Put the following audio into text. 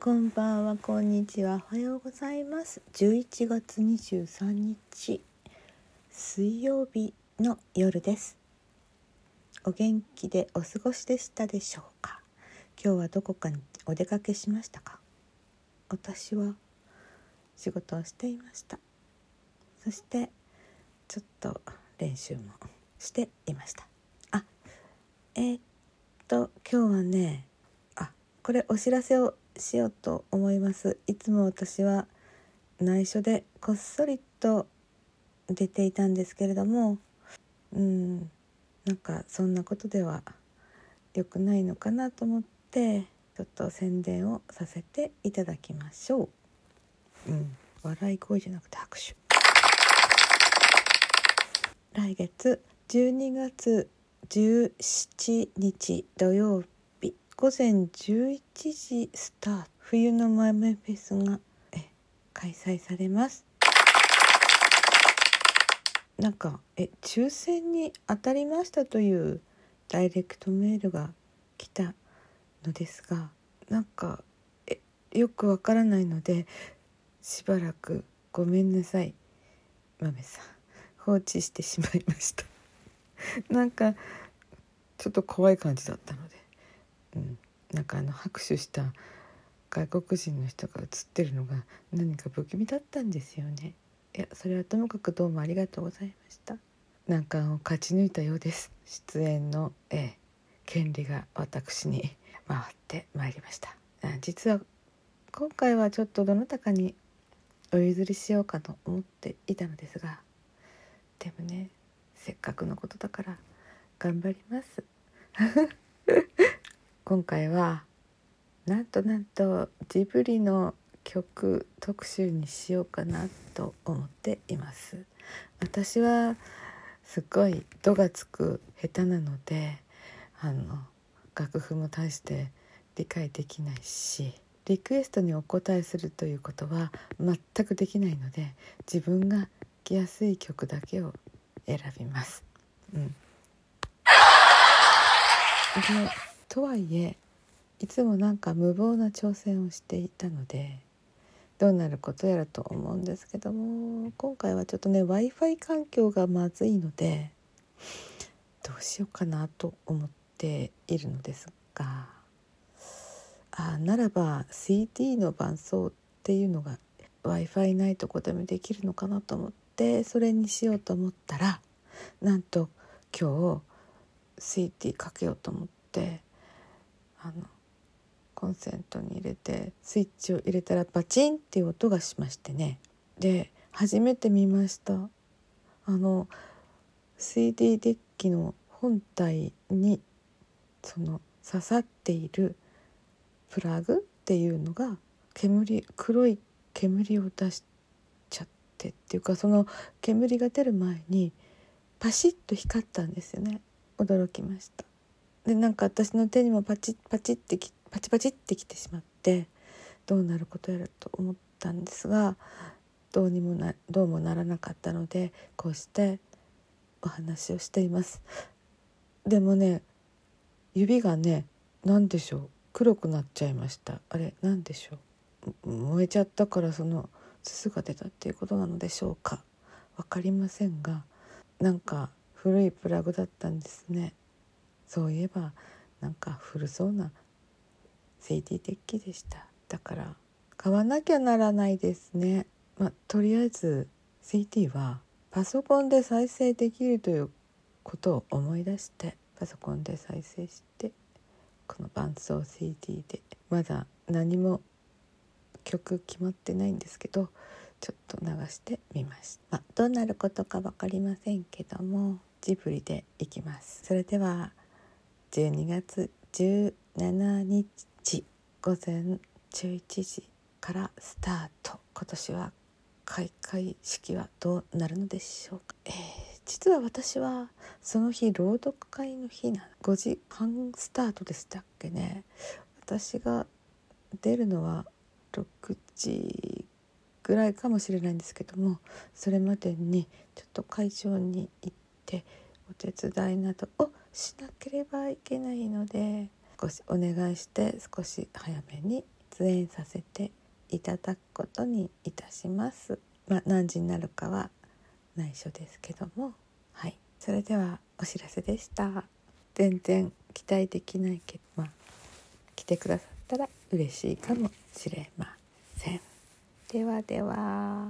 こんばんは、こんにちは、おはようございます。11月23日、水曜日の夜です。お元気でお過ごしでしたでしょうか？今日はどこかにお出かけしましたか？私は仕事をしていました。そして、ちょっと練習もしていました。あ、えーっと、今日はね、あ、これお知らせをしようと思います。いつも私は内緒でこっそりと出ていたんですけれどもうんなんかそんなことでは良くないのかなと思ってちょっと宣伝をさせていただきましょう、うん、笑い声じゃなくて拍手。来月12月17日土曜日午前11時スタート。冬の豆フェスがえ開催されます。なんかえ抽選に当たりましたというダイレクトメールが来たのですがなんかえよくわからないのでしばらくごめんなさい豆さん。放置してしまいました。なんかちょっと怖い感じだったので。うん、なんかあの拍手した外国人の人が映ってるのが何か不気味だったんですよね。いやそれはともかくどうもありがとうございました。難関を勝ち抜いたようです。出演の、ええ、権利が私に 回ってまいりました。実は今回はちょっとどなたかにお譲りしようかと思っていたのですが。でもねせっかくのことだから頑張ります。今回はなんとなんとジブリの曲特集にしようかなと思っています。私はすごい「度がつく下手なのであの楽譜も大して理解できないしリクエストにお答えするということは全くできないので自分が来やすい曲だけを選びます。うん、でとはいえいつもなんか無謀な挑戦をしていたのでどうなることやらと思うんですけども今回はちょっとね w i f i 環境がまずいのでどうしようかなと思っているのですがあならば CD の伴奏っていうのが w i f i ないとこでもできるのかなと思ってそれにしようと思ったらなんと今日 CD かけようと思ってあのコンセントに入れてスイッチを入れたらバチンっていう音がしましてね。で初めて見ました。あの CD デッキの本体にその刺さっているプラグっていうのが煙黒い煙を出しちゃってっていうかその煙が出る前にパシッと光ったんですよね。驚きました。でなんか私の手にもパチッパチッってきパチパチってきてしまってどうなることやらと思ったんですがどうにもなどうもならなかったのでこうしてお話をしています。でもね指がね何でしょう。黒くなっちゃいました。あれ何でしょう。燃えちゃったからそのすが出たっていうことなのでしょうか。分かりませんがなんか古いプラグだったんですね。そういえばなんか古そうな CD デッキでした。だから買わなきゃならないですね。まあとりあえず CD はパソコンで再生できるということを思い出してパソコンで再生してこの伴奏 CD でまだ何も曲決まってないんですけどちょっと流してみました、まあ、どうなることか分かりませんけどもジブリでいきます。それでは12月17日午前11時からスタート。今年は開会式はどうなるのでしょうか、えー、実は私はその日朗読会の日な5時半スタートでしたっけね。私が出るのは6時ぐらいかもしれないんですけどもそれまでにちょっと会場に行ってお手伝いなどをしなければいけないので少しお願いして少し早めに出演させていただくことにいたします。まあ、何時になるかは内緒ですけども。はい。それではお知らせでした。全然期待できないけどまあ来てくださったら嬉しいかもしれません。ではでは。